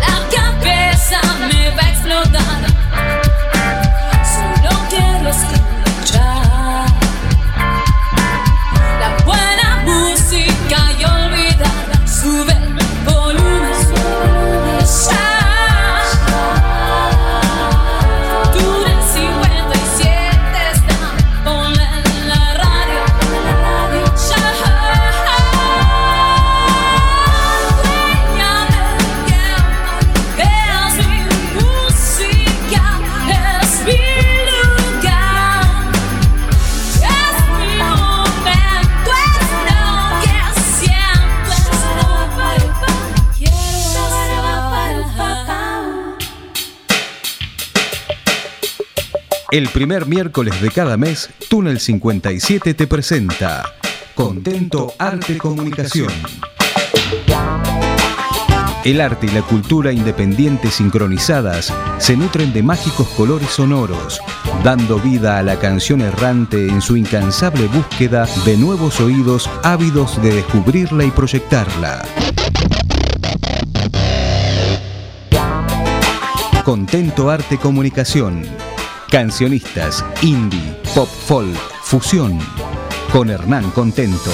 La cabeza me va a explotar. El primer miércoles de cada mes, Túnel 57 te presenta Contento Arte Comunicación. El arte y la cultura independiente sincronizadas se nutren de mágicos colores sonoros, dando vida a la canción errante en su incansable búsqueda de nuevos oídos ávidos de descubrirla y proyectarla. Contento Arte Comunicación Cancionistas, indie, pop folk, fusión. Con Hernán Contento.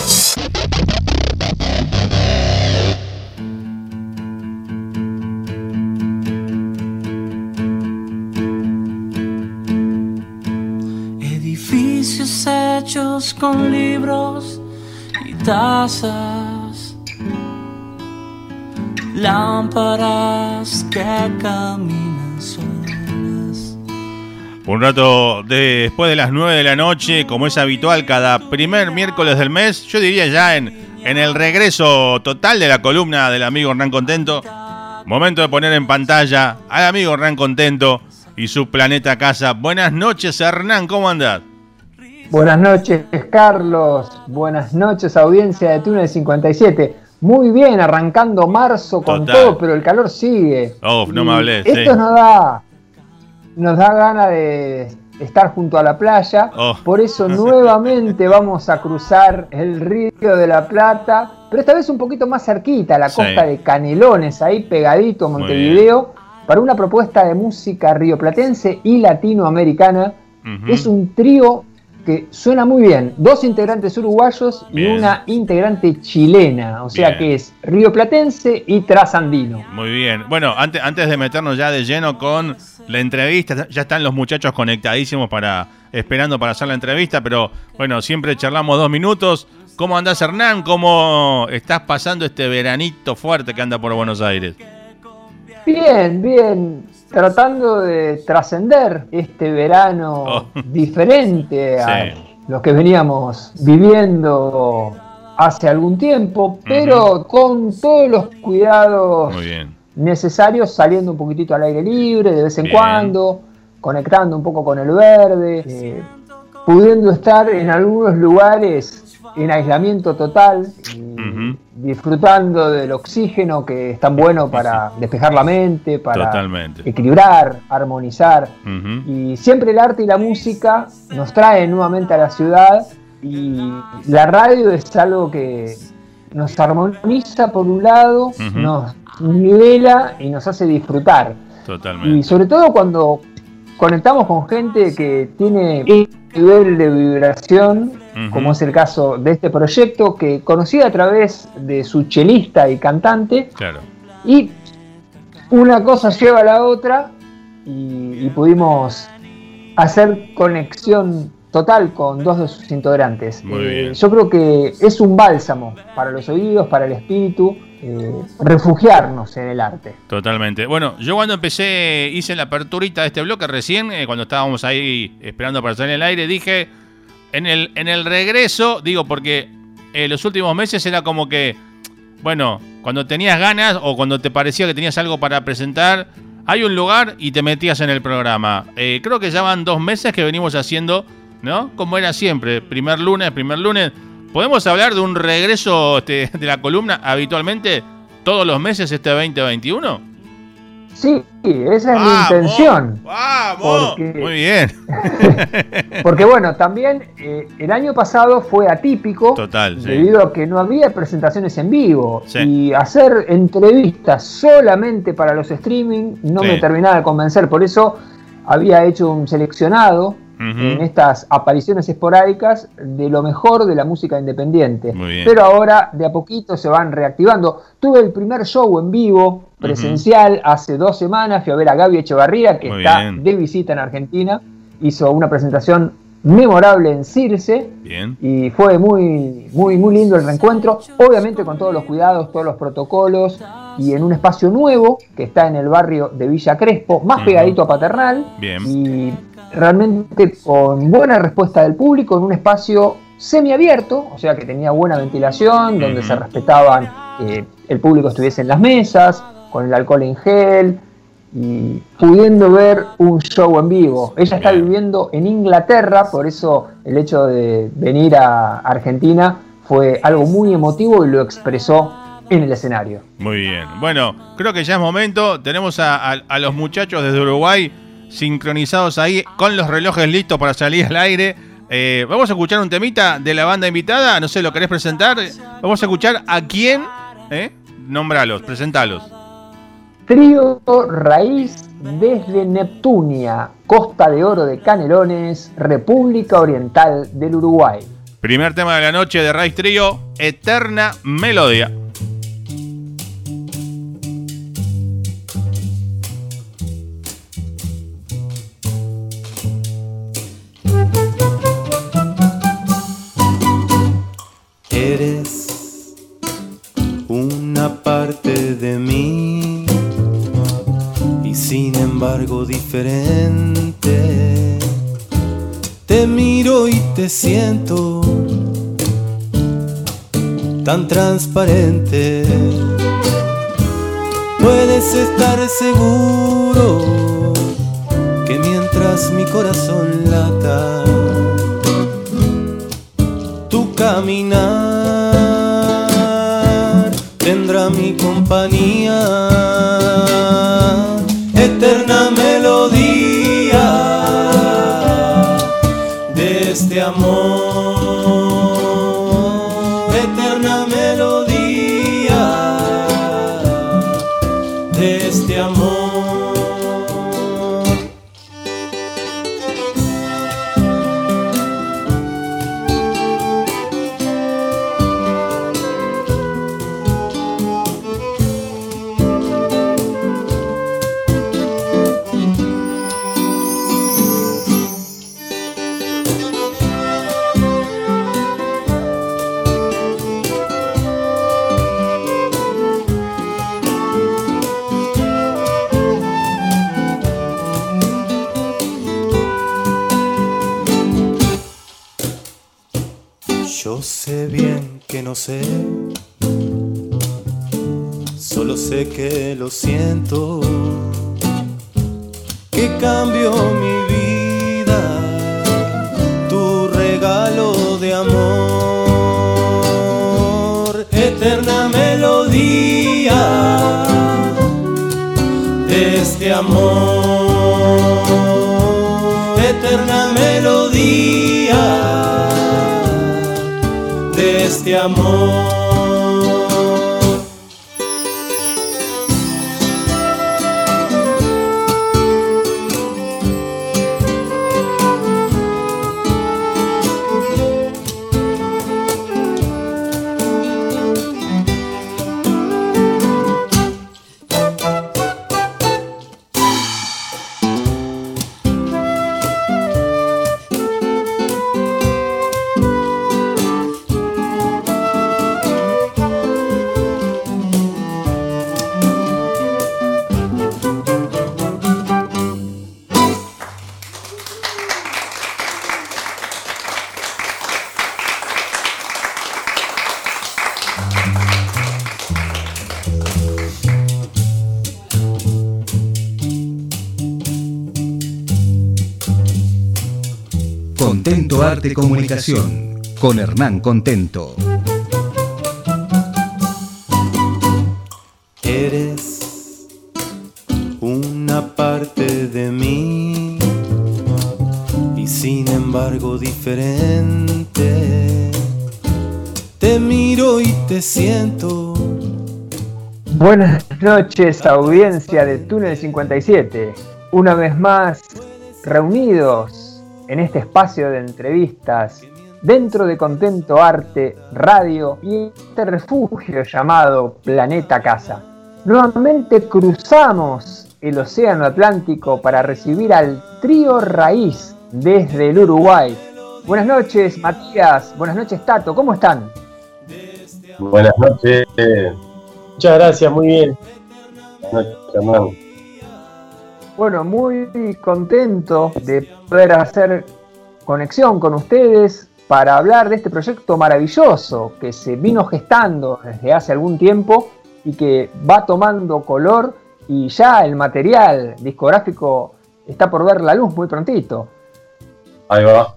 Edificios hechos con libros y tazas. Lámparas que caminan solas un rato después de las 9 de la noche, como es habitual cada primer miércoles del mes, yo diría ya en, en el regreso total de la columna del amigo Hernán Contento. Momento de poner en pantalla al amigo Hernán Contento y su planeta casa. Buenas noches, Hernán, ¿cómo andás? Buenas noches, Carlos. Buenas noches, audiencia de Túnel 57. Muy bien, arrancando marzo con todo, pero el calor sigue. Oh, no me hables. Esto nos da nos da ganas de estar junto a la playa. Oh. Por eso nuevamente vamos a cruzar el río de la Plata, pero esta vez un poquito más cerquita, la costa de Canelones, ahí pegadito a Montevideo, para una propuesta de música rioplatense y latinoamericana. Es un trío que suena muy bien. Dos integrantes uruguayos y una integrante chilena. O sea que es rioplatense y trasandino. Muy bien. Bueno, antes, antes de meternos ya de lleno con la entrevista, ya están los muchachos conectadísimos para esperando para hacer la entrevista, pero bueno, siempre charlamos dos minutos. ¿Cómo andás, Hernán? ¿Cómo estás pasando este veranito fuerte que anda por Buenos Aires? Bien, bien tratando de trascender este verano oh. diferente a lo que veníamos viviendo hace algún tiempo, pero con todos los cuidados necesarios, saliendo un poquitito al aire libre de vez en cuando, conectando un poco con el verde, eh, pudiendo estar en algunos lugares en aislamiento total, disfrutando del oxígeno que es tan bueno para despejar la mente, para equilibrar, armonizar. Y siempre el arte y la música nos traen nuevamente a la ciudad y la radio es algo que nos armoniza por un lado, nos nivela y nos hace disfrutar. Y sobre todo cuando conectamos con gente que tiene nivel de vibración como es el caso de este proyecto que conocí a través de su chelista y cantante. Claro. Y una cosa lleva a la otra y, pudimos hacer conexión total con dos de sus integrantes. Eh, yo creo que es un bálsamo para los oídos, para el espíritu, eh, refugiarnos en el arte. Totalmente. Bueno, yo cuando empecé, hice la aperturita de este bloque recién, eh, cuando estábamos ahí esperando para salir el aire, dije, en el, en el regreso, digo, porque en los últimos meses era como que, bueno, cuando tenías ganas o cuando te parecía que tenías algo para presentar, hay un lugar y te metías en el programa. Eh, creo que ya van dos meses que venimos haciendo, ¿no? Como era siempre, primer lunes, primer lunes. ¿Podemos hablar de un regreso este, de la columna habitualmente todos los meses este 2021? Sí, esa es mi intención. ¡Vamos! Muy bien. porque bueno, también eh, el año pasado fue atípico. Total, Debido a que no había presentaciones en vivo. Y hacer entrevistas solamente para los streaming no me terminaba de convencer. Por eso había hecho un seleccionado en estas apariciones esporádicas de lo mejor de la música independiente. Pero ahora de a poquito se van reactivando. Tuve el primer show en vivo, presencial, hace dos semanas. Fui a ver a Gaby Echevarría, que está de visita en Argentina. Hizo una presentación memorable en Circe. Y fue muy, muy, muy lindo el reencuentro. Obviamente con todos los cuidados, todos los protocolos. Y en un espacio nuevo que está en el barrio de Villa Crespo, más pegadito a Paternal. Y realmente con buena respuesta del público en un espacio semiabierto, o sea que tenía buena ventilación, donde se respetaban que el público estuviese en las mesas, con el alcohol en gel y pudiendo ver un show en vivo. Ella está viviendo en Inglaterra, por eso el hecho de venir a Argentina fue algo muy emotivo y lo expresó en el escenario. Muy bien. Bueno, creo que ya es momento. Tenemos a, a los muchachos desde Uruguay sincronizados ahí con los relojes listos para salir al aire. Eh, vamos a escuchar un temita de la banda invitada, no sé, ¿lo querés presentar? Vamos a escuchar a quién, ¿eh? Nombralos, presentalos. Trío Raíz desde Neptunia, Costa de Oro de Canelones, República Oriental del Uruguay. Primer tema de la noche de Raíz Trío, Eterna Melodía. de embargo diferente. Te miro y te siento tan transparente. Puedes estar seguro que mientras mi corazón lata, tu caminar tendrá mi compañía, eterna melodía de este amor, eterna melodía de este amor. Lo siento, que cambió mi vida, tu regalo de amor, eterna melodía de este amor, eterna melodía este amor. Arte Comunicación con Hernán Contento. Eres parte de mí y sin embargo diferente. Te miro y te siento. Buenas noches, audiencia de Túnel 57. Una vez más, reunidos en este espacio de entrevistas dentro de Contento Arte, Radio y este refugio llamado Planeta Casa. Nuevamente cruzamos el Océano Atlántico para recibir al trío Raíz desde el Uruguay. Buenas noches, Matías. Buenas noches, Tato. ¿Cómo están? Buenas noches. Muchas gracias, muy bien. Buenas noches, Bueno, muy contento de poder hacer conexión con ustedes para hablar de este proyecto maravilloso que se vino gestando desde hace algún tiempo y que va tomando color y ya el material discográfico está por ver la luz muy prontito. Ahí va.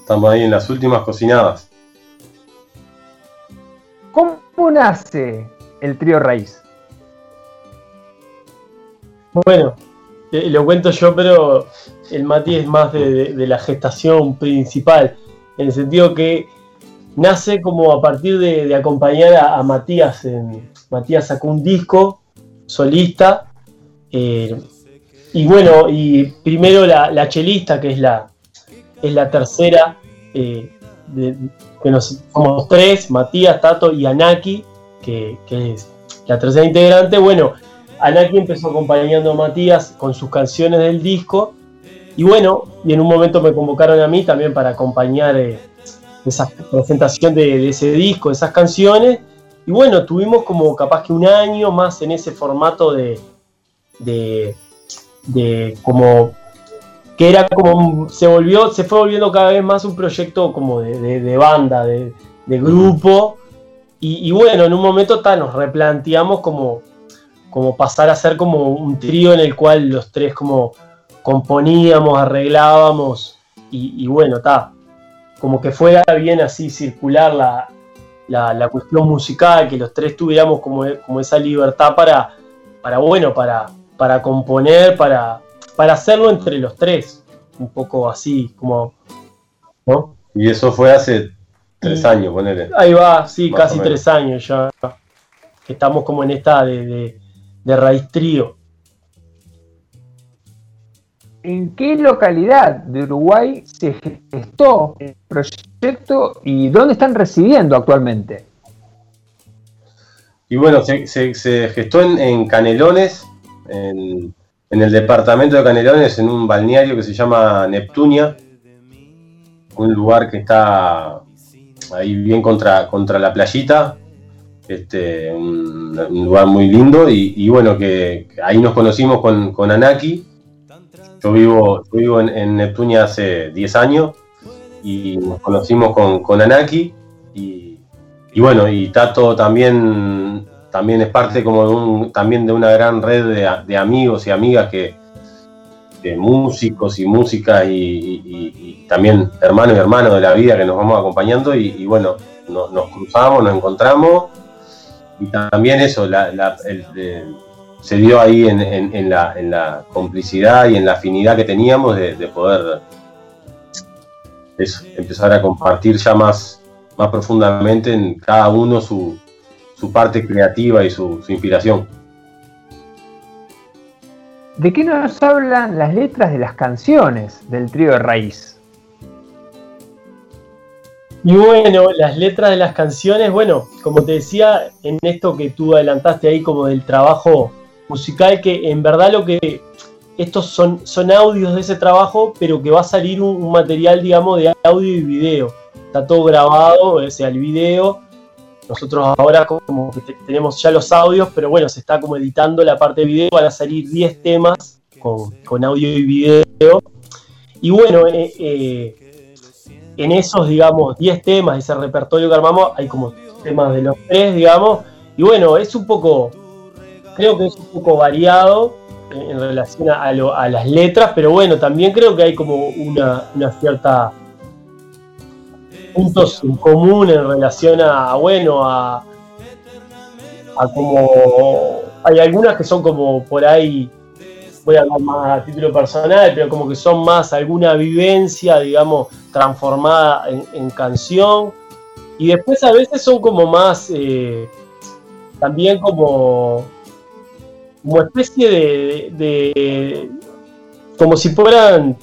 Estamos ahí en las últimas cocinadas. ¿Cómo nace el trío Raíz? Bueno, lo cuento yo, pero el Mati es más de, la gestación principal, en el sentido que nace como a partir de, acompañar a, Matías. Matías sacó un disco solista. Eh, y bueno, y primero la, chelista, que es la, es la tercera, eh, que nos somos tres, Matías, Tato y Anaki, que, que es la tercera integrante. Bueno, Anaki empezó acompañando a Matías con sus canciones del disco. Y bueno, y en un momento me convocaron a mí también para acompañar eh, esa presentación de, ese disco, esas canciones. Y bueno, tuvimos como capaz que un año más en ese formato de, de, de como que era como se volvió, se fue volviendo cada vez más un proyecto como de, banda, de, grupo. Y, bueno, en un momento tal, nos replanteamos como como pasar a ser como un trío en el cual los tres como componíamos, arreglábamos y, bueno, está, como que fuera bien así circular la, cuestión musical, que los tres tuviéramos como, como esa libertad para, para bueno, para, para componer, para, para hacerlo entre los tres, un poco así, como... ¿no? Y eso fue hace tres años, ponele. Ahí va, sí, casi tres años ya. Estamos como en esta de de Raíz Trío. ¿En qué localidad de Uruguay se gestó el proyecto y dónde están residiendo actualmente? Y bueno, se, gestó en, Canelones, en, el departamento de Canelones, en un balneario que se llama Neptunia, un lugar que está ahí bien contra, contra la playita, este, un, lugar muy lindo y, bueno, que ahí nos conocimos con, Anaki. Yo vivo, vivo en, Neptunia hace 10 años y nos conocimos con, Anaki y, bueno, y Tato también, también es parte como de, un, también de una gran red de, amigos y amigas que, de músicos y música y, también hermanos y hermanos de la vida que nos vamos acompañando y, bueno, nos cruzamos, nos encontramos y también eso, se dio ahí en, la, complicidad y en la afinidad que teníamos de, poder empezar a compartir ya más, más profundamente en cada uno su, parte creativa y su, su inspiración. ¿De qué nos hablan las letras de las canciones del trío de raíz? Y bueno, las letras de las canciones, bueno, como te decía, en esto que tú adelantaste ahí como del trabajo musical, que en verdad lo que estos son, son audios de ese trabajo, pero que va a salir un, material, digamos, de audio y video. Está todo grabado, o sea, el video. Nosotros ahora como que tenemos ya los audios, pero bueno, se está como editando la parte de video, van a salir 10 temas con, audio y video. Y bueno, eh, eh en esos, digamos, 10 temas, ese repertorio que armamos, hay como temas de los tres, digamos, y bueno, es un poco, creo que es un poco variado en relación a, las letras, pero bueno, también creo que hay como una, cierta puntos en común en relación a, bueno, a, a como hay algunas que son como por ahí, voy a hablar más a título personal, pero como que son más alguna vivencia, digamos, transformada en, canción. Y después a veces son como más, eh, también como, como especie de, como si fueran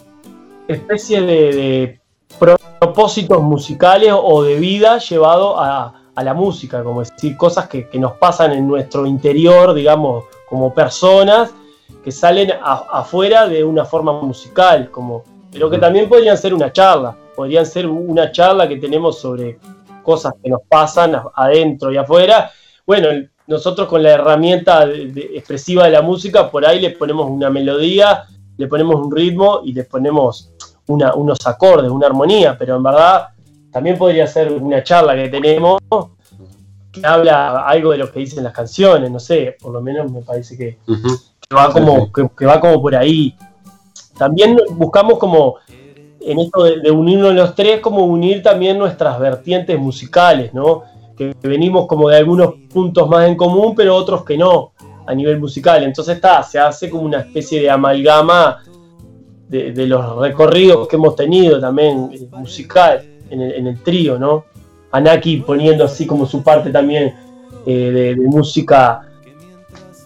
especie de, propósitos musicales o de vida llevado a, la música, como decir, cosas que, nos pasan en nuestro interior, digamos, como personas que salen afuera de una forma musical, como, pero que también podrían ser una charla, podrían ser una charla que tenemos sobre cosas que nos pasan adentro y afuera. Bueno, nosotros con la herramienta expresiva de la música, por ahí le ponemos una melodía, le ponemos un ritmo y le ponemos unos acordes, una armonía, pero en verdad también podría ser una charla que tenemos que habla algo de lo que dicen las canciones, no sé, por lo menos me parece que, va, como, que, va como por ahí. También buscamos como, en esto de, de unirnos los tres, como unir también nuestras vertientes musicales, ¿no? Que venimos como de algunos puntos más en común, pero otros que no, a nivel musical. Entonces está, se hace como una especie de amalgama de, los recorridos que hemos tenido también eh, musical en el, trío, ¿no? Anaki poniendo así como su parte también eh, de, música,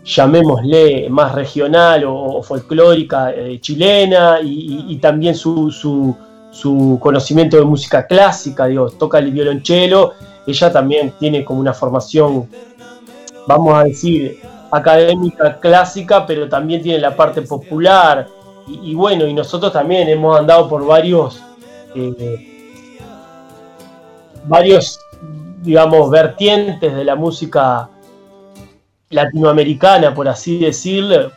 llamémosle, más regional o, folclórica eh, chilena y, también su, su, conocimiento de música clásica, digo, toca el violonchelo, ella también tiene como una formación, vamos a decir, académica clásica, pero también tiene la parte popular, y, bueno, y nosotros también hemos andado por varios, eh, varios, digamos, vertientes de la música latinoamericana, por así decirlo,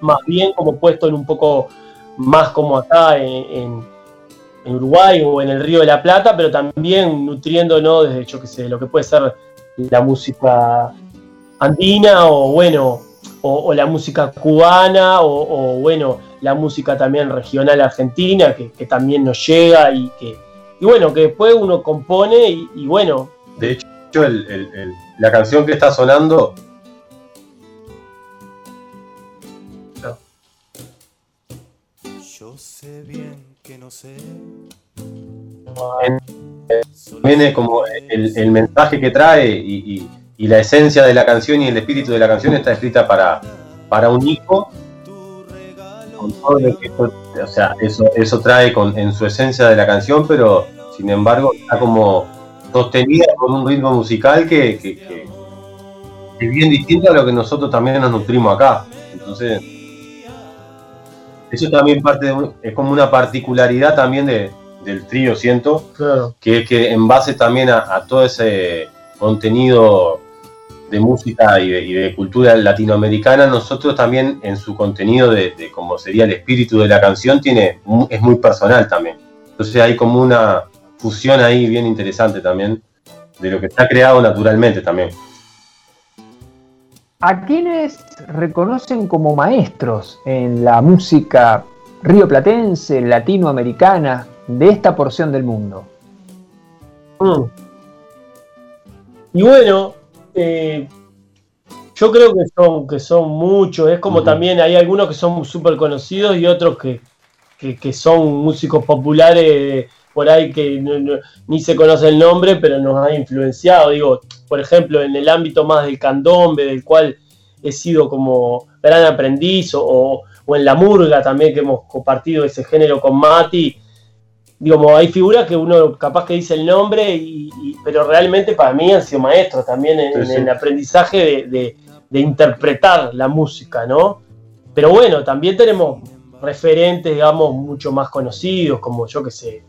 más bien como puesto en un poco más como acá en, Uruguay o en el Río de la Plata, pero también nutriéndonos desde, yo que sé, lo que puede ser la música andina o bueno, o, la música cubana o, bueno, la música también regional argentina que, también nos llega y que y bueno, que después uno compone y, bueno. De hecho, la canción que está sonando... sé bien que no sé. Viene como el, mensaje que trae y y la esencia de la canción y el espíritu de la canción está escrita para, para un hijo. o sea, eso, eso trae con, en su esencia de la canción, pero sin embargo está como sostenida con un ritmo musical que, que, es bien distinto a lo que nosotros también nos nutrimos acá. Entonces, eso también parte es como una particularidad también de, del trío, siento, que es que en base también a todo ese contenido de música y de, cultura latinoamericana, nosotros también en su contenido de, de como sería el espíritu de la canción, tiene, es muy personal también. Entonces hay como una fusión ahí bien interesante también de lo que está creado naturalmente también. ¿A quiénes reconocen como maestros en la música rioplatense, latinoamericana, de esta porción del mundo? Mm. Y bueno, eh, yo creo que son, que son muchos, es como también hay algunos que son súper conocidos y otros que, son músicos populares por ahí que ni se conoce el nombre, pero nos ha influenciado. Digo, por ejemplo, en el ámbito más del candombe, del cual he sido como gran aprendiz, o, o en la murga también, que hemos compartido ese género con Mati, digamos, hay figuras que uno capaz que dice el nombre, y, pero realmente para mí han sido maestros también en, el aprendizaje de, interpretar la música, ¿no? Pero bueno, también tenemos referentes, digamos, mucho más conocidos, como yo que sé,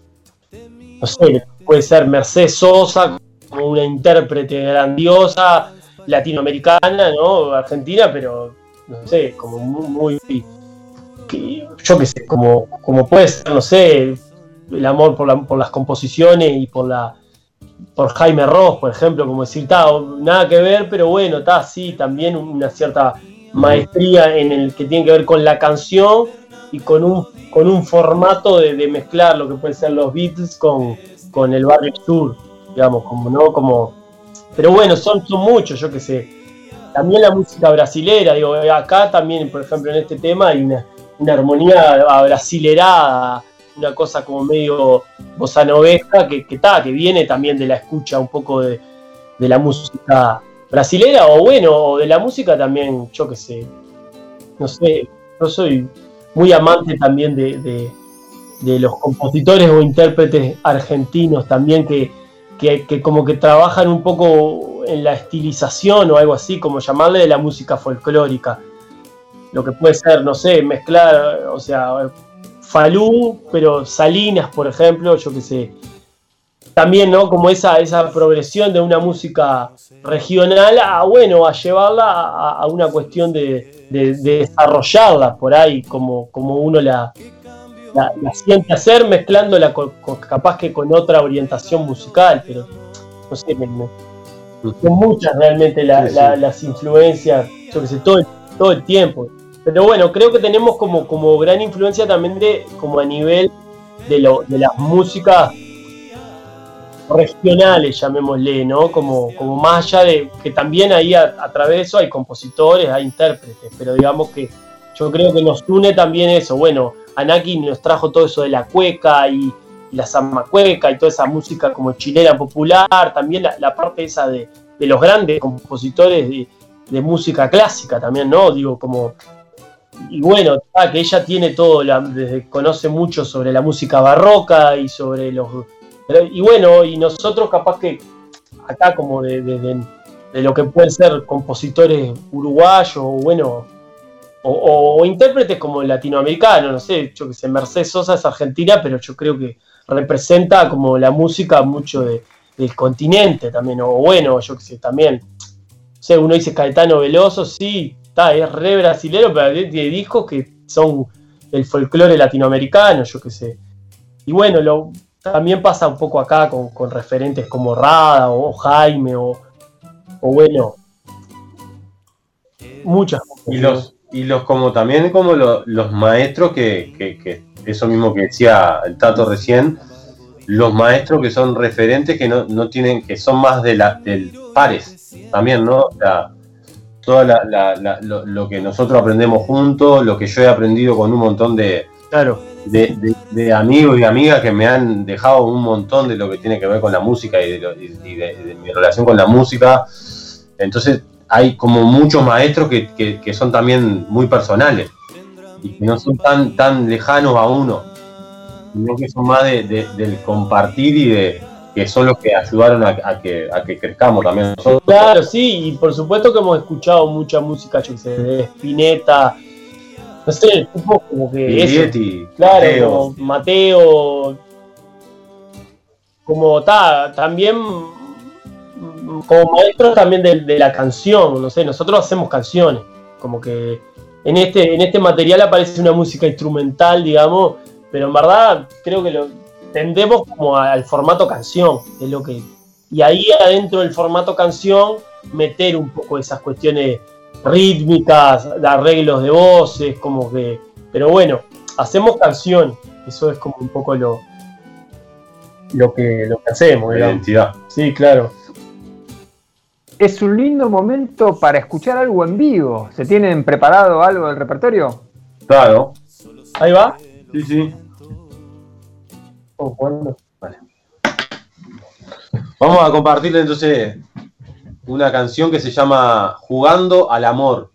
no sé, puede ser Mercedes Sosa, como una intérprete grandiosa, latinoamericana, ¿no? Argentina, pero no sé, como muy, yo que sé, como, como puede ser, no sé, el amor por, las composiciones y por la por Jaime Ross, por ejemplo, como decir, nada que ver, pero bueno, está sí, también una cierta maestría en el que tiene que ver con la canción y con un, con un formato de, mezclar lo que pueden ser los Beatles con, con el barrio sur, digamos, como no, como. Pero bueno, son, son muchos, yo que sé. también la música brasilera, digo, acá también, por ejemplo, en este tema hay una, armonía brasilerada, una cosa como medio bossa que, que, que viene también de la escucha un poco de, la música brasilera, o bueno, o de la música también, yo qué sé, no sé, yo soy muy amante también de, de los compositores o intérpretes argentinos también que, que, como que trabajan un poco en la estilización o algo así, como llamarle de la música folclórica. Lo que puede ser, no sé, mezclar, o sea, Falú, pero Salinas, por ejemplo, yo qué sé. También, ¿no? Como esa, esa progresión de una música regional a, bueno, a llevarla a, una cuestión de, desarrollarla por ahí, como, como uno la, la, siente hacer mezclándola capaz que con otra orientación musical, pero no sé, son muchas realmente las influencias, yo que sé, todo el, todo el tiempo. Pero bueno, creo que tenemos como, como gran influencia también de, como a nivel de, lo, de las músicas regionales, llamémosle, ¿no? Como, como más allá de que también ahí a, a, través de eso hay compositores, hay intérpretes, pero digamos que yo creo que nos une también eso, bueno, Anaki nos trajo todo eso de la cueca y, la zamacueca y toda esa música como chilena popular, también la, parte esa de, los grandes compositores de, música clásica también, ¿no? Digo, como... Y bueno, que ella tiene todo, desde, conoce mucho sobre la música barroca y sobre los... Y bueno, y nosotros capaz que acá como de, de lo que pueden ser compositores uruguayos, bueno, o, intérpretes como el latinoamericano, no sé, yo que sé, Mercedes Sosa es argentina, pero yo creo que representa como la música mucho del continente también, o bueno, yo que sé, también, no sé, uno dice Caetano Veloso, sí, está, es re brasilero, pero hay discos que son el folclore latinoamericano, yo que sé. Y bueno, lo, también pasa un poco acá con, referentes como Rada o Jaime o, o bueno, muchas cosas y los como también como los maestros que, eso mismo que decía el Tato recién, los maestros que son referentes que no, tienen, que son más de la, del pares también, ¿no? Sea, todo lo, que nosotros aprendemos juntos, lo que yo he aprendido con un montón de, claro. de, amigos y amigas que me han dejado un montón de lo que tiene que ver con la música y de mi relación con la música. Entonces, hay como muchos maestros que, son también muy personales y que no son tan, tan lejanos a uno, sino que son más del compartir y de que son los que ayudaron a, que, a que crezcamos también nosotros. Claro, sí, y por supuesto que hemos escuchado mucha música, yo sé, de Spinetta, no sé, como que... claro, Mateo, Mateo como está, también como maestros también de, la canción, no sé, nosotros hacemos canciones, como que en este, en este material aparece una música instrumental, digamos, pero en verdad creo que lo tendemos como al formato canción, es lo que y ahí adentro del formato canción meter un poco esas cuestiones rítmicas, de arreglos de voces, como que, pero bueno, hacemos canción, eso es como un poco lo lo que lo que hacemos, la identidad. Sí, claro es un lindo momento para escuchar algo en vivo. ¿Se tienen preparado algo del repertorio? Claro. Ahí va. Sí, sí. Oh, vale. Vamos a compartir entonces una canción que se llama Jugando al Amor.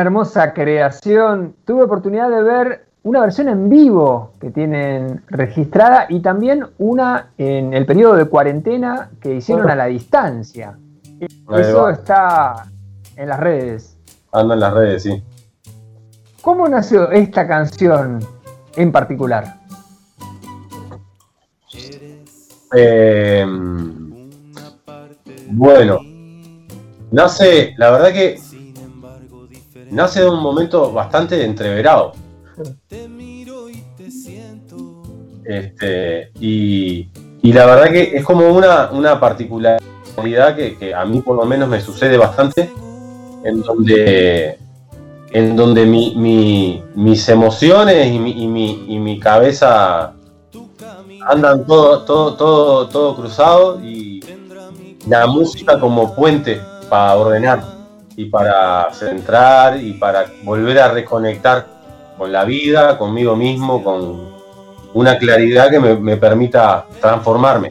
Hermosa creación. Tuve oportunidad de ver una versión en vivo que tienen registrada y también una en el periodo de cuarentena que hicieron a la distancia. Eso está en las redes. Anda en las redes, sí. ¿Cómo nació esta canción en particular? Eh, bueno, nace, la verdad que nace de un momento bastante entreverado. Este, y, la verdad que es como una, una particularidad que, a mí por lo menos me sucede bastante, en donde, en donde mis emociones y mi, y mi, cabeza andan todo, todo, todo, todo cruzado y la música como puente para ordenar y para centrar y para volver a reconectar con la vida, conmigo mismo, con una claridad que me, permita transformarme.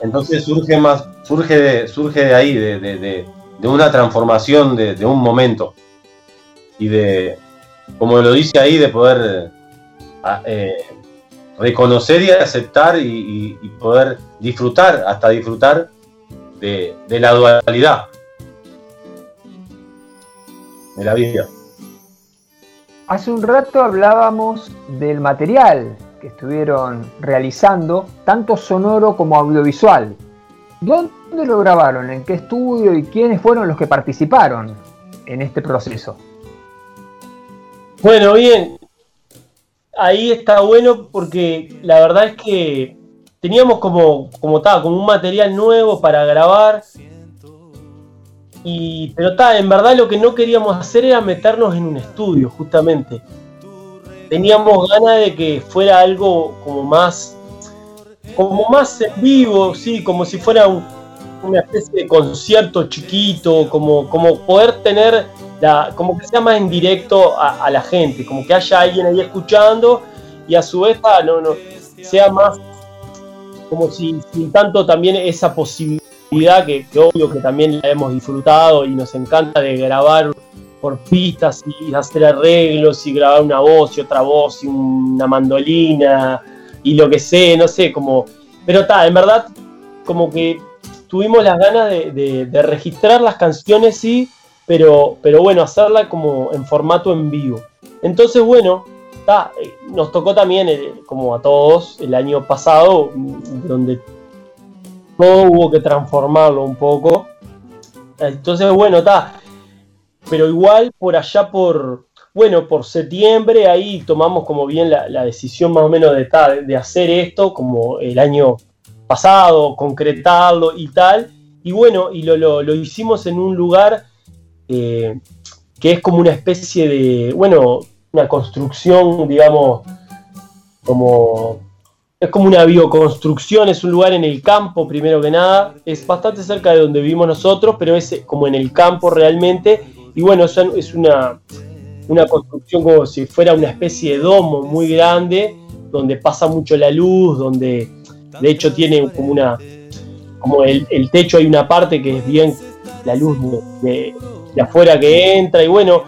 Entonces surge más, surge de, surge de ahí, de, una transformación de, un momento. Y de, como lo dice ahí, de poder eh, reconocer y aceptar y, poder disfrutar, hasta disfrutar de la dualidad de la vida. Hace un rato hablábamos del material que estuvieron realizando, tanto sonoro como audiovisual. ¿Dónde lo grabaron? ¿En qué estudio? ¿Y quiénes fueron los que participaron en este proceso? Bueno, bien. Ahí está bueno porque la verdad es que teníamos como, como, estaba, como un material nuevo para grabar y, pero está, en verdad lo que no queríamos hacer era meternos en un estudio, justamente. Teníamos ganas de que fuera algo como más, como más en vivo, sí, como si fuera una especie de concierto chiquito, como, como poder tener, la, como que sea más en directo a, la gente, como que haya alguien ahí escuchando y a su vez no, no, sea más como si sin tanto también esa posibilidad que, obvio que también la hemos disfrutado y nos encanta de grabar por pistas y hacer arreglos y grabar una voz y otra voz y una mandolina y lo que sé, no sé, como... Pero está, en verdad como que tuvimos las ganas de, registrar las canciones, sí, pero, pero bueno, hacerla como en formato en vivo. Entonces, bueno, eh, nos tocó también, eh, como a todos, el año pasado, donde todo hubo que transformarlo un poco. Entonces, bueno, está. Pero igual por allá por, bueno, por septiembre ahí tomamos como bien la, decisión más o menos de, de hacer esto, como el año pasado, concretarlo y tal. Y bueno, y lo, hicimos en un lugar eh, que es como una especie de, bueno, una construcción, digamos, como... Es como una bioconstrucción, es un lugar en el campo, primero que nada. Es bastante cerca de donde vivimos nosotros, pero es como en el campo realmente. Y bueno, es una, una construcción como si fuera una especie de domo muy grande, donde pasa mucho la luz, donde de hecho tiene como una, como el, techo hay una parte que es bien la luz de, afuera que entra y bueno,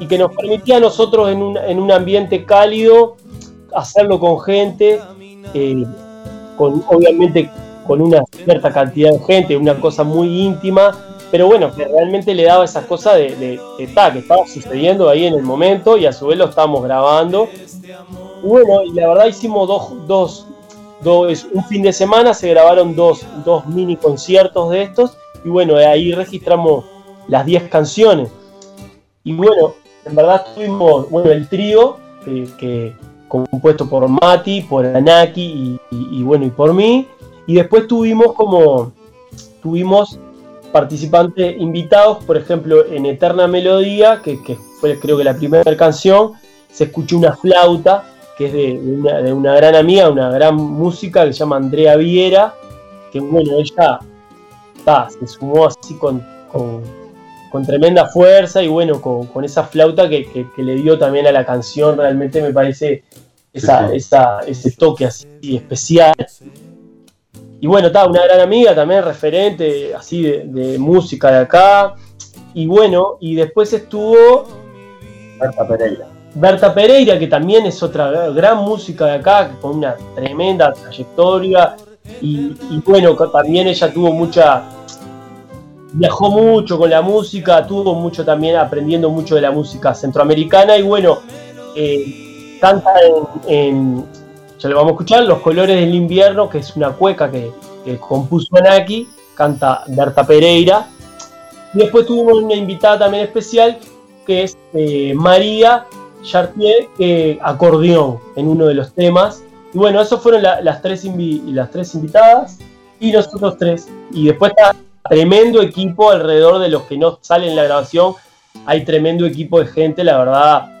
y que nos permitía a nosotros en un, en un ambiente cálido hacerlo con gente, eh, con obviamente con una cierta cantidad de gente, una cosa muy íntima, pero bueno, que realmente le daba esa cosa de, de, que estaba sucediendo ahí en el momento y a su vez lo estábamos grabando. Bueno, y la verdad hicimos dos, dos, dos, un fin de semana se grabaron dos, dos mini conciertos de estos y bueno, ahí registramos las 10 canciones. Y bueno, en verdad tuvimos, bueno, el trío, que, compuesto por Mati, por Anaki y, bueno, y por mí. Y después tuvimos como, tuvimos participantes invitados, por ejemplo, en Eterna Melodía, que, fue creo que la primera canción, se escuchó una flauta, que es de, una, gran amiga, una gran música que se llama Andrea Viera, que bueno, ella se sumó así con, con, tremenda fuerza y bueno, con, esa flauta que, le dio también a la canción, realmente me parece esa, ese toque así especial. Y bueno, está una gran amiga también, referente así de, música de acá. Y bueno, y después estuvo. Berta Pereira. Berta Pereira, que también es otra gran música de acá, con una tremenda trayectoria. Y, bueno, también ella tuvo mucha. Viajó mucho con la música, tuvo mucho también aprendiendo mucho de la música centroamericana. Y bueno, eh, canta en ya lo vamos a escuchar, Los Colores del Invierno, que es una cueca que, compuso Anaki, canta Berta Pereira. Y después tuvimos una invitada también especial, que es eh, María Chartier, que acordeón en uno de los temas. Y bueno, esas fueron las, tres las tres invitadas y nosotros tres. Y después está tremendo equipo alrededor de los que no salen en la grabación. Hay tremendo equipo de gente, la verdad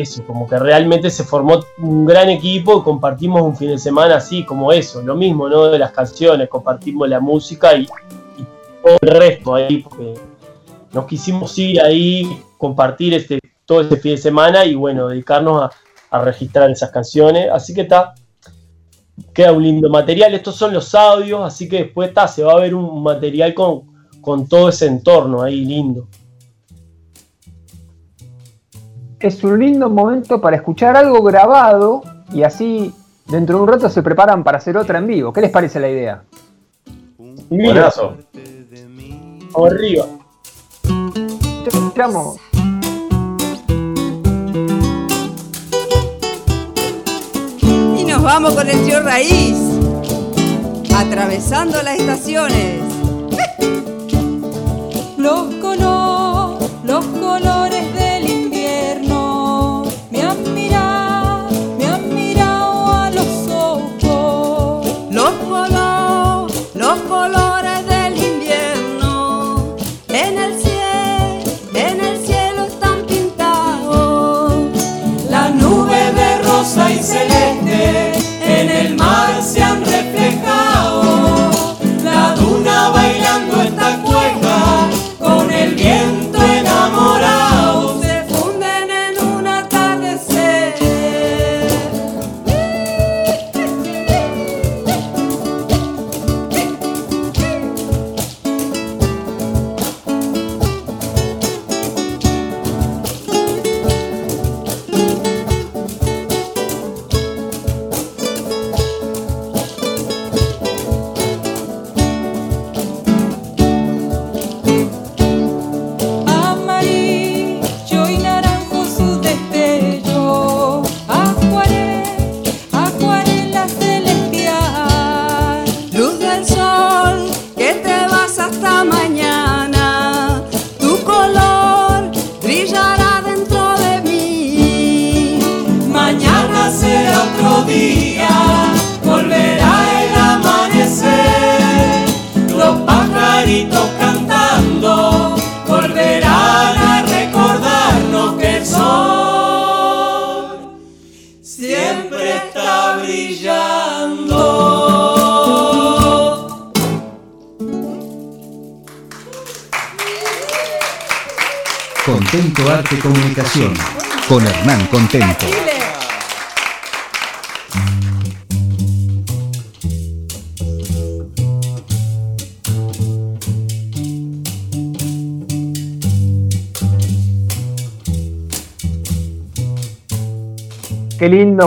eso, como que realmente se formó un gran equipo y compartimos un fin de semana así, como eso, lo mismo, ¿no? De las canciones, compartimos la música y, todo el resto ahí, porque nos quisimos ir ahí, compartir este, todo este fin de semana y bueno, dedicarnos a, registrar esas canciones. Así que está, queda un lindo material. Estos son los audios, así que después está, se va a ver un material con, con todo ese entorno ahí lindo es un lindo momento para escuchar algo grabado y así dentro de un rato se preparan para hacer otra en vivo. ¿Qué les parece la idea? Buenazo. Arriba. Escuchamos. Y nos vamos con el tío Raíz. Atravesando las estaciones. Los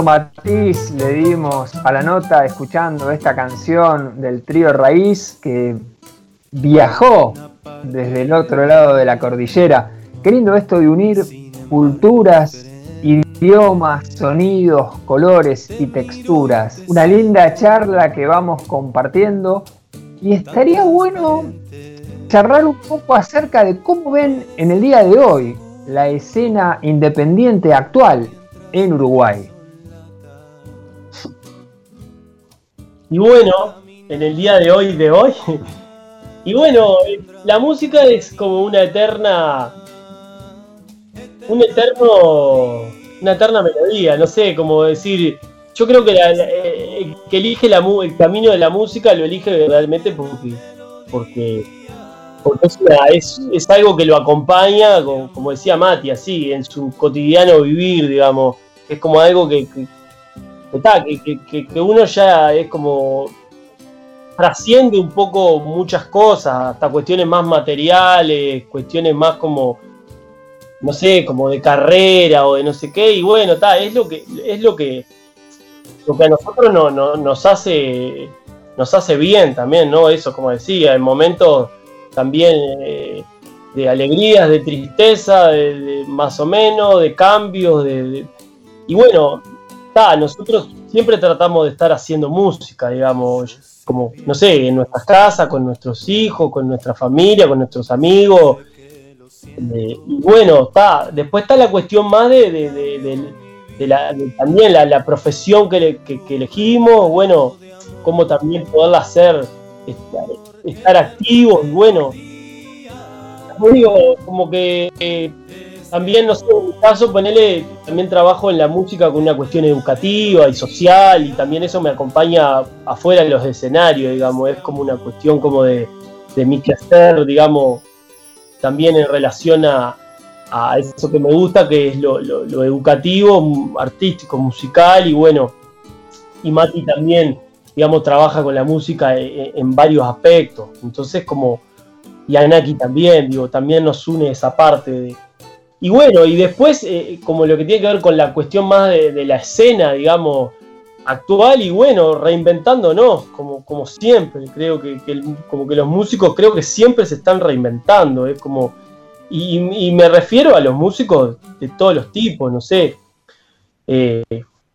matiz le dimos a la nota escuchando esta canción del trío Raíz que viajó desde el otro lado de la cordillera. Qué lindo esto de unir culturas, idiomas, sonidos, colores y texturas. Una linda charla que vamos compartiendo y estaría bueno charlar un poco acerca de cómo ven en el día de hoy la escena independiente actual en Uruguay. Y bueno, en el día de hoy de hoy. Y bueno, la música es como una eterna. Un eterno. Una eterna melodía, no sé, como decir. Yo creo que la- eh, que elige la, el camino de la música lo elige realmente porque. Porque, porque es, es- algo que lo acompaña, como, decía Mati, así, en su cotidiano vivir, digamos. Es como algo que está, que, que- que- uno ya es como trasciende un poco muchas cosas, hasta cuestiones más materiales, cuestiones más como, no sé, como de carrera o de no sé qué, y bueno, está, es lo que, es lo que, lo que a nosotros no, no- nos hace, nos hace bien también, ¿no? Eso, como decía, en momentos también eh, de alegrías, de tristeza, de, más o menos, de cambios, de- y bueno, está, nosotros siempre tratamos de estar haciendo música, digamos, como, no sé, en nuestras casas, con nuestros hijos, con nuestra familia, con nuestros amigos. Eh, y bueno, está, después está la cuestión más de, de- de- la, también la, la profesión que, le- que- elegimos, bueno, cómo también poderla hacer, estar, estar activos, y bueno, digo, como que eh, también, no sé, en mi caso, ponele, también trabajo en la música con una cuestión educativa y social, y también eso me acompaña afuera de los escenarios, digamos, es como una cuestión como de, de mi quehacer, digamos, también en relación a, a eso que me gusta, que es lo, lo- educativo, artístico, musical, y bueno, y Mati también, digamos, trabaja con la música en, en varios aspectos, entonces como, y Anaki también, digo, también nos une esa parte de, y bueno, y después, eh, como lo que tiene que ver con la cuestión más de, la escena, digamos, actual, y bueno, reinventándonos, como, como siempre, creo que, como que los músicos creo que siempre se están reinventando, es como, y, y me refiero a los músicos de todos los tipos, no sé. eh,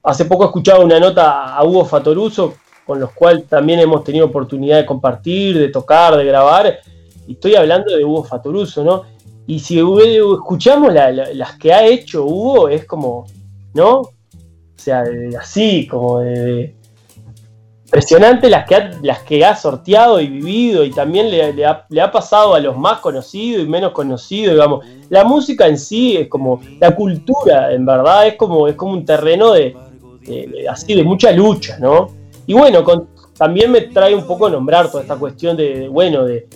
hace poco escuchaba una nota a Hugo Fatoruso, con los cuales también hemos tenido oportunidad de compartir, de tocar, de grabar, y estoy hablando de Hugo Fatoruso, ¿no? Y si escuchamos la- la- las que ha hecho Hugo, es como, ¿no? O sea, así, como de, impresionante las que, ha, las que ha sorteado y vivido, y también le, ha, pasado a los más conocidos y menos conocidos, digamos. La música en sí es como, la cultura, en verdad, es como, es como un terreno de, así, de mucha lucha, ¿no? Y bueno, también me trae un poco nombrar toda esta cuestión de, bueno, de,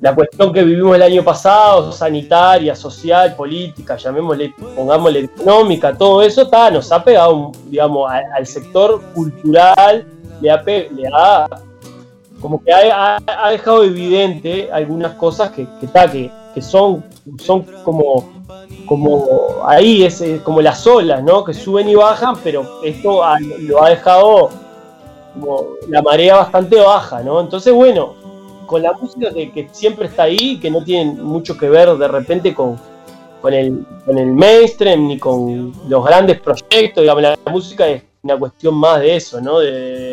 la cuestión que vivimos el año pasado, sanitaria, social, política, llamémosle, pongámosle económica, todo eso está, nos ha pegado, digamos, al sector cultural, le ha, le ha como que ha, dejado evidente algunas cosas que, que, está, que, que son, son como, como ahí, es, como las olas, ¿no? Que suben y bajan, pero esto lo ha dejado como la marea bastante baja, ¿no? Entonces, bueno, con la música que, que siempre está ahí, que no tiene mucho que ver de repente con, con, el, con el mainstream ni con los grandes proyectos, digamos, la, música es una cuestión más de eso, ¿no? De,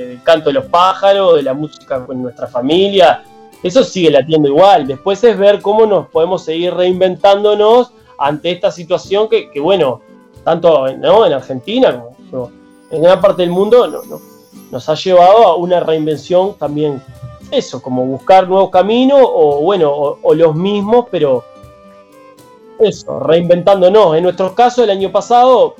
del canto de los pájaros, de la música con nuestra familia, eso sigue latiendo igual. Después es ver cómo nos podemos seguir reinventándonos ante esta situación que, que bueno, tanto ¿no? en Argentina como, en gran parte del mundo, nos ha llevado a una reinvención también, eso, como buscar nuevos caminos o bueno, o, los mismos, pero eso, reinventándonos. En nuestro caso, el año pasado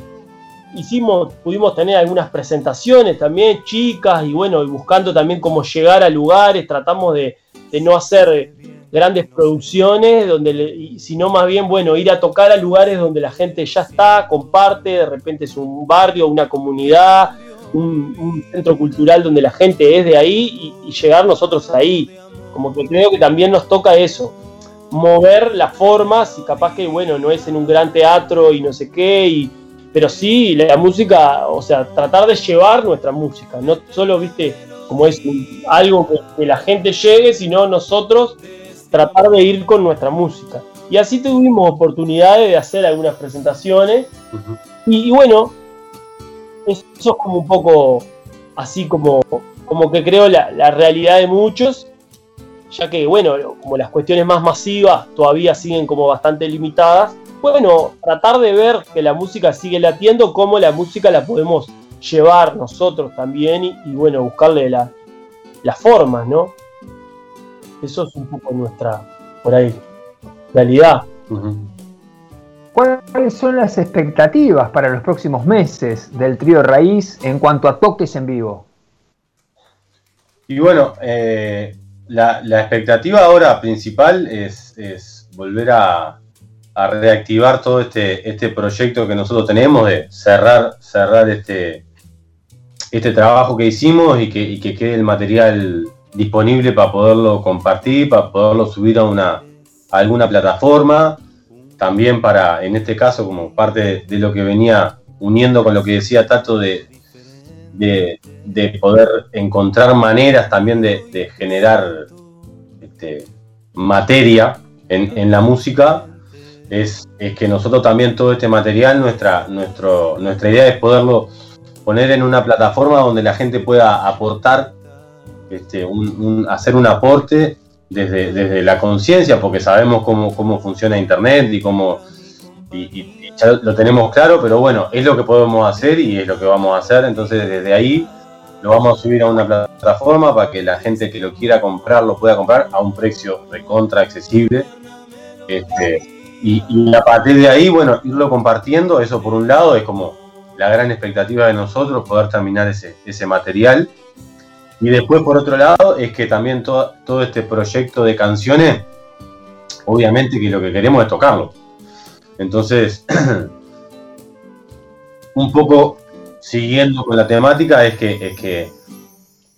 hicimos, pudimos tener algunas presentaciones también, chicas, y bueno, y buscando también cómo llegar a lugares, tratamos de, no hacer grandes producciones, donde sino más bien, bueno, ir a tocar a lugares donde la gente ya está, comparte, de repente es un barrio, una comunidad, un, centro cultural donde la gente es de ahí y, llegar nosotros ahí. Como que creo que también nos toca eso, mover las formas y capaz que, bueno, no es en un gran teatro y no sé qué, y, pero sí la música, o sea, tratar de llevar nuestra música, no solo, viste, como es algo que, la gente llegue, sino nosotros tratar de ir con nuestra música. Y así tuvimos oportunidades de hacer algunas presentaciones. y, bueno, eso es como un poco así como, como que creo la, la realidad de muchos, ya que, bueno, como las cuestiones más masivas todavía siguen como bastante limitadas, bueno, tratar de ver que la música sigue latiendo, cómo la música la podemos llevar nosotros también y, bueno, buscarle la, las formas, ¿no? Eso es un poco nuestra, por ahí, realidad. ¿Cuáles son las expectativas para los próximos meses del trío Raíz en cuanto a toques en vivo? Y bueno, eh, la, expectativa ahora principal es, volver a, reactivar todo este, este proyecto que nosotros tenemos de cerrar, cerrar este, este trabajo que hicimos y que, que quede el material disponible para poderlo compartir, para poderlo subir a, una, a alguna plataforma también para, en este caso, como parte de, lo que venía uniendo con lo que decía Tato de, de, poder encontrar maneras también de, generar este, materia en, la música, es, que nosotros también todo este material, nuestra, nuestro, nuestra idea es poderlo poner en una plataforma donde la gente pueda aportar, este, hacer un aporte desde, la conciencia, porque sabemos cómo, cómo, funciona Internet y cómo y, ya lo tenemos claro, pero bueno, es lo que podemos hacer y es lo que vamos a hacer, entonces desde ahí lo vamos a subir a una plataforma para que la gente que lo quiera comprar lo pueda comprar a un precio recontra accesible. Este, y, a partir de ahí, bueno, irlo compartiendo, eso por un lado es como la gran expectativa de nosotros, poder terminar ese, ese material y después, por otro lado, es que también todo, todo este proyecto de canciones, obviamente que lo que queremos es tocarlo. Entonces, un poco siguiendo con la temática, es que, es que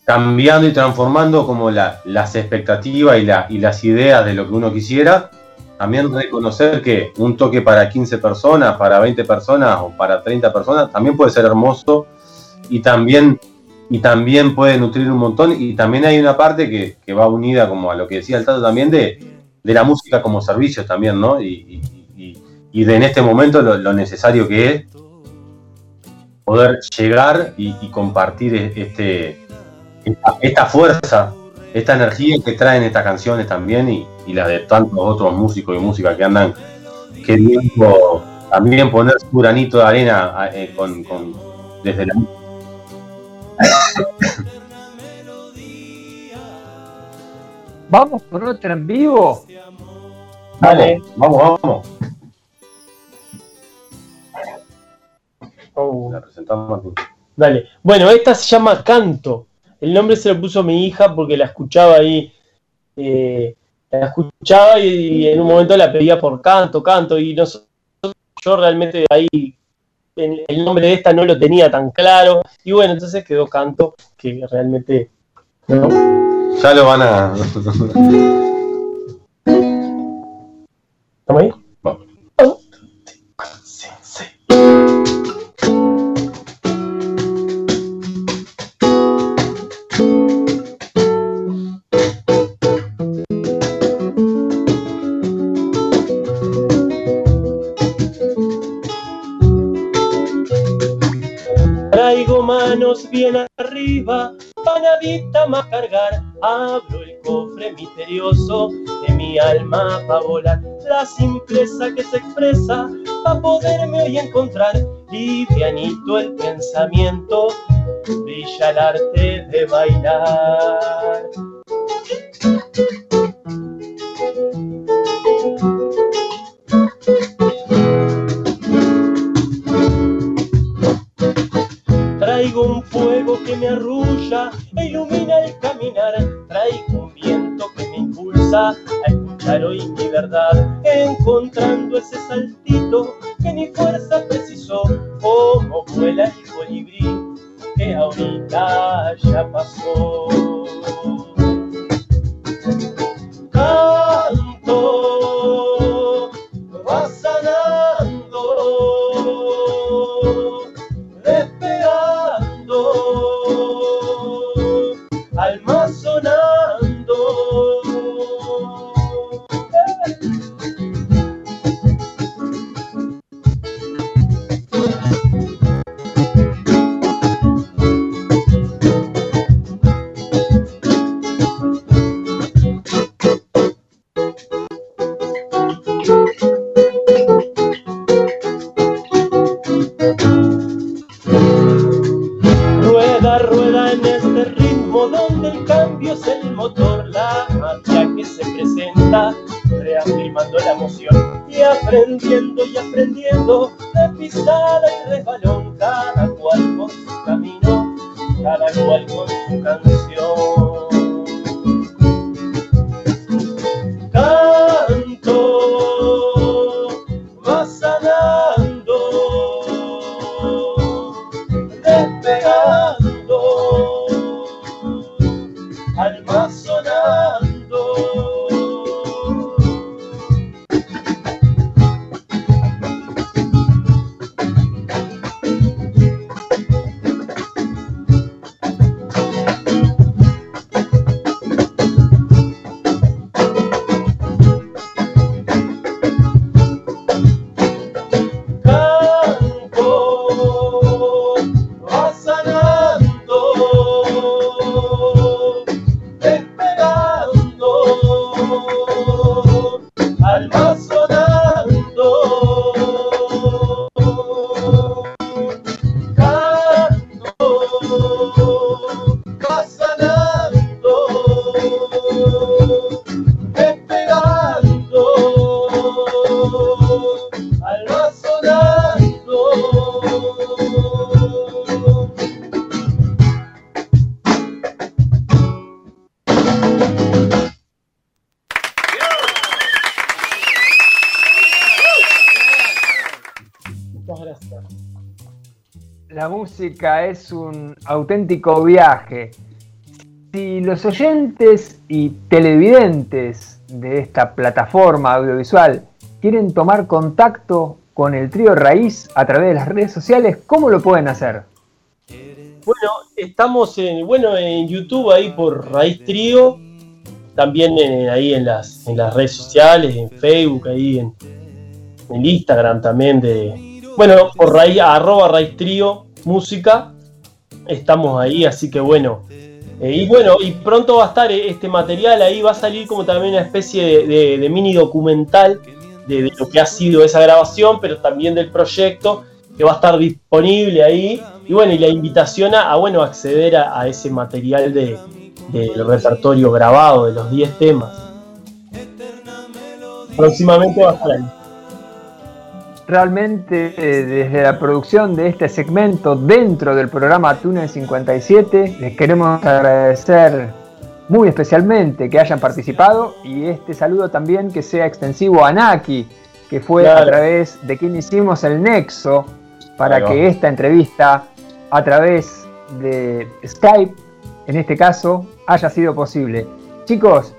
cambiando y transformando como las expectativas y, y las ideas de lo que uno quisiera, también reconocer que un toque para 15 personas, para 20 personas o para 30 personas también puede ser hermoso y también y también puede nutrir un montón. Y también hay una parte que, va unida, como a lo que decía el Tato también, de, la música como servicio también, ¿no? Y, de en este momento lo, necesario que es poder llegar y, compartir este, esta, fuerza, esta energía que traen estas canciones también y, las de tantos otros músicos y música que andan queriendo también poner su granito de arena eh, con, desde la música Vamos por otra en vivo. Dale, vamos, vamos. Oh. La presentamos Dale. Bueno, esta se llama Canto. El nombre se lo puso mi hija porque la escuchaba ahí. Eh, la escuchaba y, en un momento la pedía por canto, canto. Y yo realmente ahí el nombre de esta no lo tenía tan claro. Y bueno, entonces quedó canto que realmente. Ya lo van a. ¿Estamos ahí? bien más cargar, abro el cofre misterioso de mi alma pa' volar. La simpleza que se expresa pa' poderme hoy encontrar. Livianito el pensamiento, brilla el arte de bailar. Que me arrulla e ilumina el caminar. Traigo un viento que me impulsa a escuchar hoy mi verdad. Encontrando ese saltito que mi fuerza precisó. Es un auténtico viaje. Si los oyentes y televidentes de esta plataforma audiovisual quieren tomar contacto con el trío Raíz a través de las redes sociales, ¿cómo lo pueden hacer? Bueno, estamos en, bueno, en YouTube ahí por Raíz Trío, también en- ahí en las, en las redes sociales, en Facebook, ahí en, en Instagram también de, bueno, por Raíz, arroba Raíz Trío, música, estamos ahí, así que bueno. Eh, y bueno, y pronto va a estar eh, este material ahí, va a salir como también una especie de, mini documental de, lo que ha sido esa grabación, pero también del proyecto, que va a estar disponible ahí. Y bueno, y la invitación a, bueno, acceder a, a ese material de, del repertorio grabado de los 10 temas. Próximamente va a estar ahí. Realmente eh, desde la producción de este segmento dentro del programa Túnel 57 les queremos agradecer muy especialmente que hayan participado y este saludo también que sea extensivo a Naki, que fue Claro. a través de quien hicimos el nexo para que esta entrevista a través de Skype, en este caso, haya sido posible. Chicos,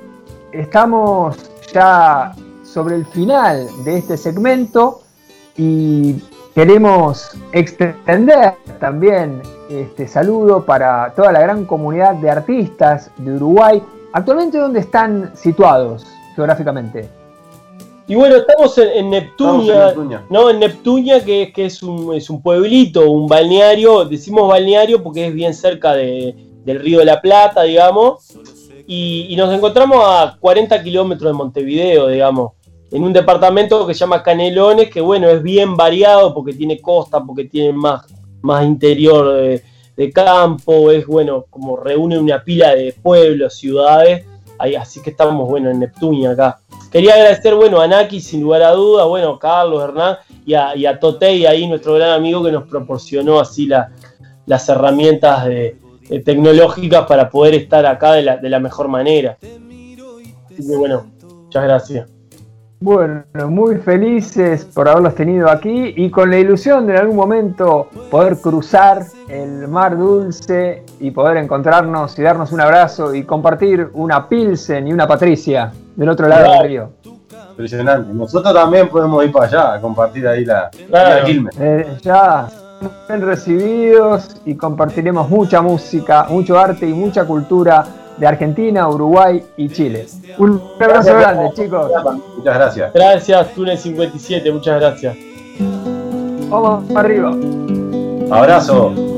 estamos ya sobre el final de este segmento y queremos extender también este saludo para toda la gran comunidad de artistas de Uruguay. Actualmente, ¿dónde están situados geográficamente? Y bueno, estamos en, en Estamos en Neptunia, Neptunia. no, en Neptunia, que, que es, un, es un pueblito, un balneario, decimos balneario porque es bien cerca de- del río de la Plata, digamos. y, y nos encontramos a 40 kilómetros de Montevideo, digamos, en un departamento que se llama Canelones, que bueno, es bien variado porque tiene costa, porque tiene más, más interior de, campo, es bueno, como reúne una pila de pueblos, ciudades, ahí, así que estamos, bueno, en Neptunia acá. Quería agradecer, bueno, a Naki, sin lugar a duda, bueno, Carlos, Hernán, y a, y a Totei, ahí nuestro gran amigo que nos proporcionó así la, las herramientas de, tecnológicas para poder estar acá de la, de la mejor manera. Así bueno, muchas gracias. Bueno, muy felices por haberlos tenido aquí y con la ilusión de en algún momento poder cruzar el mar dulce y poder encontrarnos y darnos un abrazo y compartir una Pilsen y una Patricia del otro lado del río. Impresionante. Nosotros también podemos ir para allá a compartir ahí la, Claro. la Quilmes. Eh, ya bien recibidos y compartiremos mucha música, mucho arte y mucha cultura de Argentina, Uruguay y Chile. Un abrazo grande, chicos. Muchas gracias. Gracias, Túnez 57, muchas gracias. Vamos arriba. Abrazo.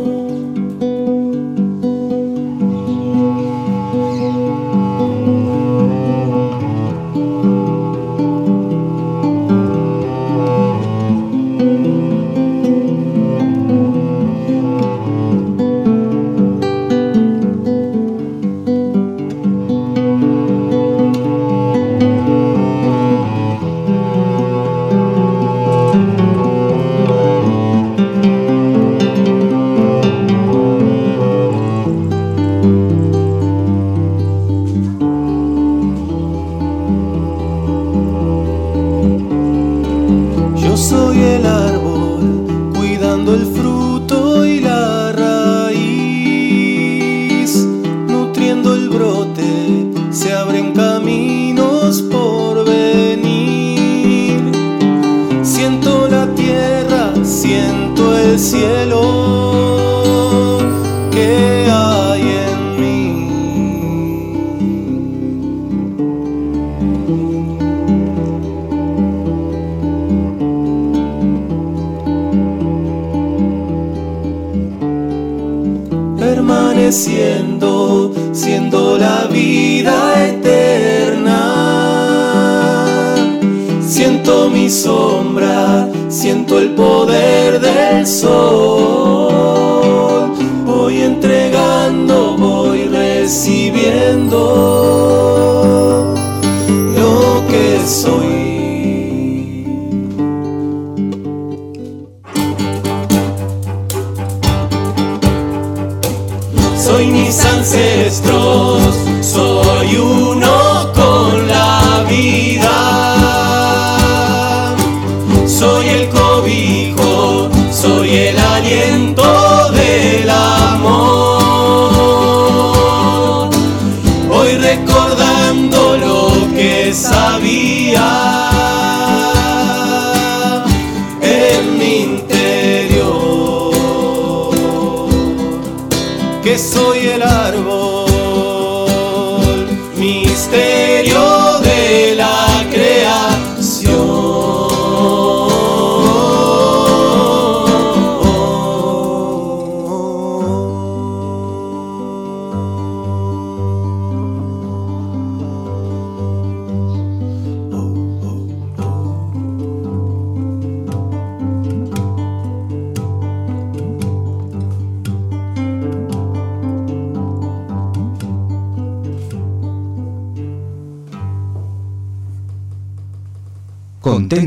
be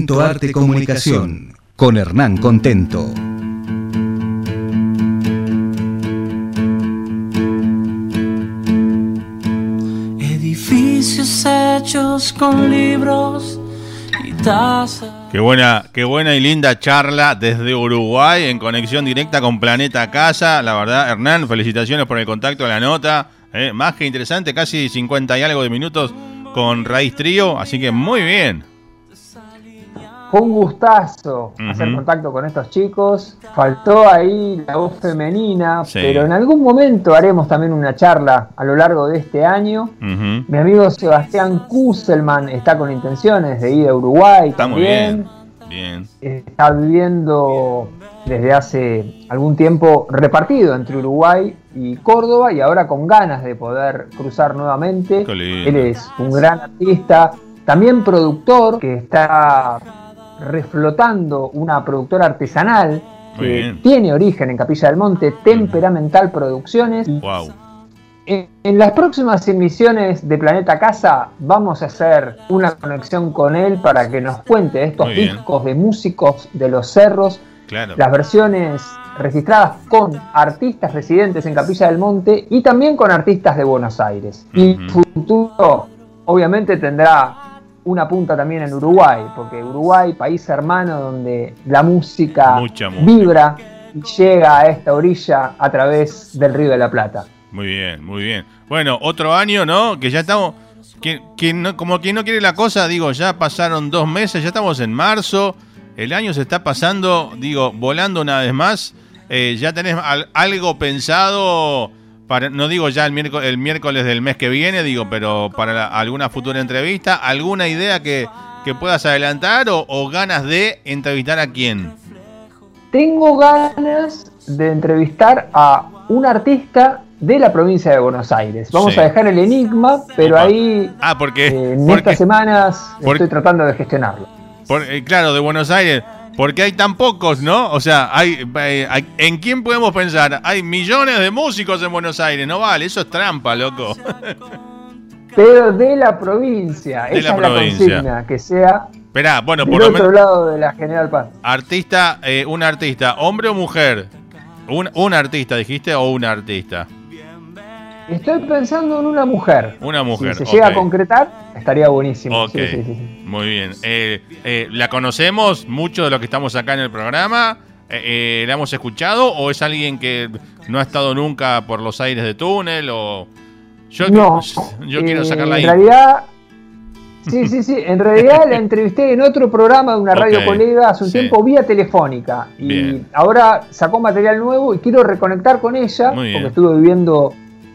Contento Arte Comunicación con Hernán Contento. Edificios hechos con libros y tazas. Qué buena, qué buena y linda charla desde Uruguay en conexión directa con Planeta Casa. La verdad, Hernán, felicitaciones por el contacto de la nota. Eh, más que interesante, casi 50 y algo de minutos con Raíz Trío. Así que muy bien. Fue un gustazo hacer contacto con estos chicos. Faltó ahí la voz femenina, Sí. pero en algún momento haremos también una charla a lo largo de este año. Mi amigo Sebastián Kusselman está con intenciones de ir a Uruguay Está muy bien. Bien. Está viviendo desde hace algún tiempo repartido entre Uruguay y Córdoba y ahora con ganas de poder cruzar nuevamente. Él es un gran artista, también productor que está reflotando una productora artesanal que tiene origen en Capilla del Monte, Temperamental Producciones. Wow. En, en las próximas emisiones de Planeta Casa vamos a hacer una conexión con él para que nos cuente estos Muy bien. discos de músicos de los cerros, Claro. las versiones registradas con artistas residentes en Capilla del Monte y también con artistas de Buenos Aires. Y Ujú. futuro obviamente tendrá una punta también en Uruguay, porque Uruguay, país hermano donde la música, vibra y llega a esta orilla a través del Río de la Plata. Muy bien, muy bien. Bueno, otro año, ¿no? Que ya estamos. Que, que no- como quien no quiere la cosa, digo, ya pasaron dos meses, ya estamos en marzo. El año se está pasando, digo, volando una vez más. Eh, ya tenés al- algo pensado para, no digo ya el miércoles, el miércoles del mes que viene, digo, pero para la- alguna futura entrevista, alguna idea que, que puedas adelantar o, o ganas de entrevistar a quién. Tengo ganas de entrevistar a un artista de la provincia de Buenos Aires. Vamos Sí. a dejar el enigma, pero Opa. ahí Ah, porque, eh, en porque- estas semanas porque- estoy tratando de gestionarlo. Por- eh, claro, de Buenos Aires. Porque hay tan pocos, ¿no? O sea, hay, hay- ¿en quién podemos pensar? Hay millones de músicos en Buenos Aires. No vale, eso es trampa, loco. Pero de la provincia, De esa la es provincia. la consigna, que sea Esperá, bueno, del por lo otro lado de la General Paz. Artista, eh, un artista, hombre o mujer. Un, un artista, dijiste, o una artista. Estoy pensando en una mujer. Una mujer. Si se llega a concretar, estaría buenísimo. Ok, Sí, sí, sí, muy bien. Eh, eh, ¿La conocemos mucho de los que estamos acá en el programa? Eh, ¿La hemos escuchado o es alguien que no ha estado nunca por los aires de túnel? O... Yo, No, yo quiero sacarla ahí. En realidad, sí, sí, sí. En realidad la entrevisté en otro programa de una radio colega hace un sí. tiempo vía telefónica. Y Bien. ahora sacó material nuevo y quiero reconectar con ella porque estuve viendo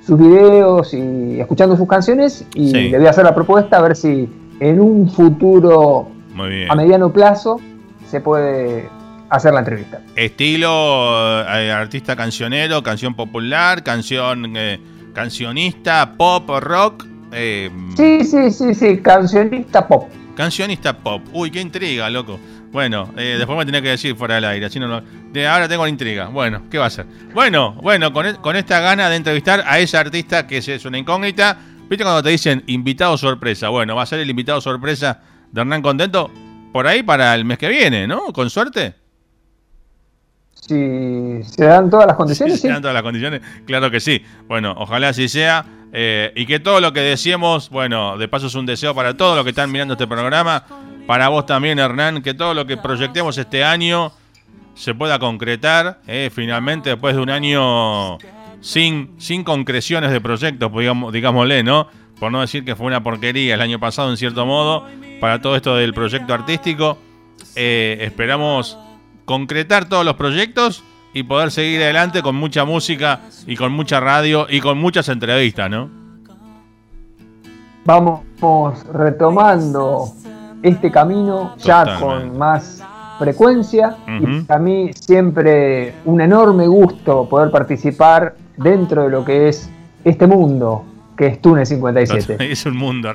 sus videos y escuchando sus canciones y Sí. le voy a hacer la propuesta a ver si en un futuro a mediano plazo se puede hacer la entrevista. Estilo eh, artista cancionero, canción popular, canción eh, cancionista, pop, rock. eh, Sí, sí, sí, sí, cancionista pop. Cancionista pop. Uy, qué intriga, loco. Bueno, eh, después me tenía que decir fuera del aire. Así no de ahora tengo la intriga. Bueno, ¿qué va a ser? Bueno, bueno, con, e- con esta gana de entrevistar a esa artista que es, es una incógnita. ¿Viste cuando te dicen invitado sorpresa? Bueno, va a ser el invitado sorpresa de Hernán Contento por ahí para el mes que viene, ¿no? Con suerte. Si se dan todas las condiciones, Si se dan todas las condiciones, claro que sí. Bueno, ojalá así sea. eh, y que todo lo que deseemos, bueno, de paso es un deseo para todos los que están mirando este programa, para vos también, Hernán, que todo lo que proyectemos este año se pueda concretar, eh, finalmente, después de un año sin, sin concreciones de proyectos, digamos, digámosle, ¿no? Por no decir que fue una porquería el año pasado, en cierto modo, para todo esto del proyecto artístico. Eh, esperamos concretar todos los proyectos y poder seguir adelante con mucha música y con mucha radio y con muchas entrevistas, ¿no? Vamos retomando este camino ya con más frecuencia y para mí siempre un enorme gusto poder participar dentro de lo que es este mundo que es Túnel 57. Es un mundo.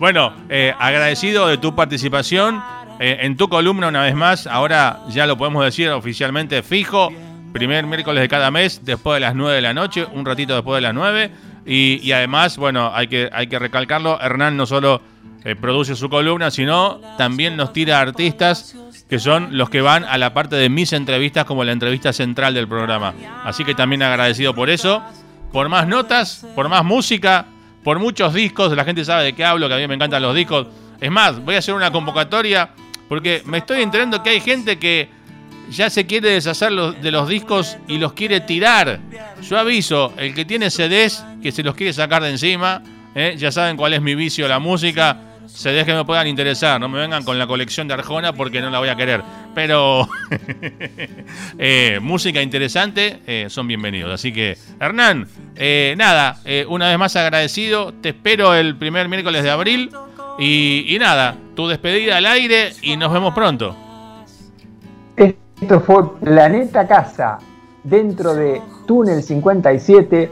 Bueno, eh, agradecido de tu participación eh, en tu columna una vez más. Ahora ya lo podemos decir oficialmente fijo. Primer miércoles de cada mes, después de las 9 de la noche, un ratito después de las 9. Y, y además, bueno, hay que, hay que recalcarlo, Hernán no solo eh, produce su columna, sino también nos tira artistas que son los que van a la parte de mis entrevistas como la entrevista central del programa. Así que también agradecido por eso, por más notas, por más música, por muchos discos, la gente sabe de qué hablo, que a mí me encantan los discos. Es más, voy a hacer una convocatoria porque me estoy enterando que hay gente que ya se quiere deshacer de los discos y los quiere tirar. Yo aviso, el que tiene CDs que se los quiere sacar de encima, ¿eh? ya saben cuál es mi vicio, la música. CDs que me puedan interesar, no me vengan con la colección de Arjona porque no la voy a querer. Pero eh, música interesante, eh, son bienvenidos. Así que, Hernán, eh, nada, una vez más agradecido. Te espero el primer miércoles de abril. Y nada, tu despedida al aire y nos vemos pronto. Esto fue Planeta Casa, dentro de Túnel 57,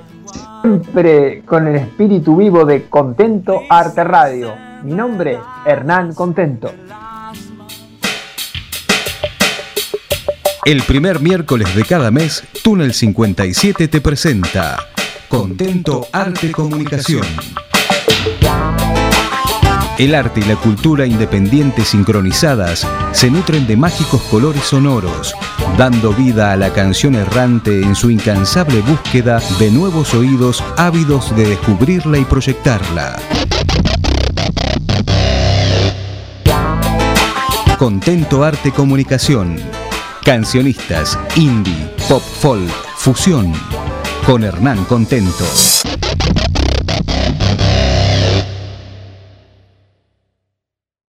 siempre con el espíritu vivo de Contento Arte Radio. Mi nombre, Hernán Contento. El primer miércoles de cada mes, Túnel 57 te presenta Contento Arte Comunicación. El arte y la cultura independiente sincronizadas se nutren de mágicos colores sonoros, dando vida a la canción errante en su incansable búsqueda de nuevos oídos ávidos de descubrirla y proyectarla. Contento Arte Comunicación. Cancionistas, indie, pop folk, fusión. Con Hernán Contento.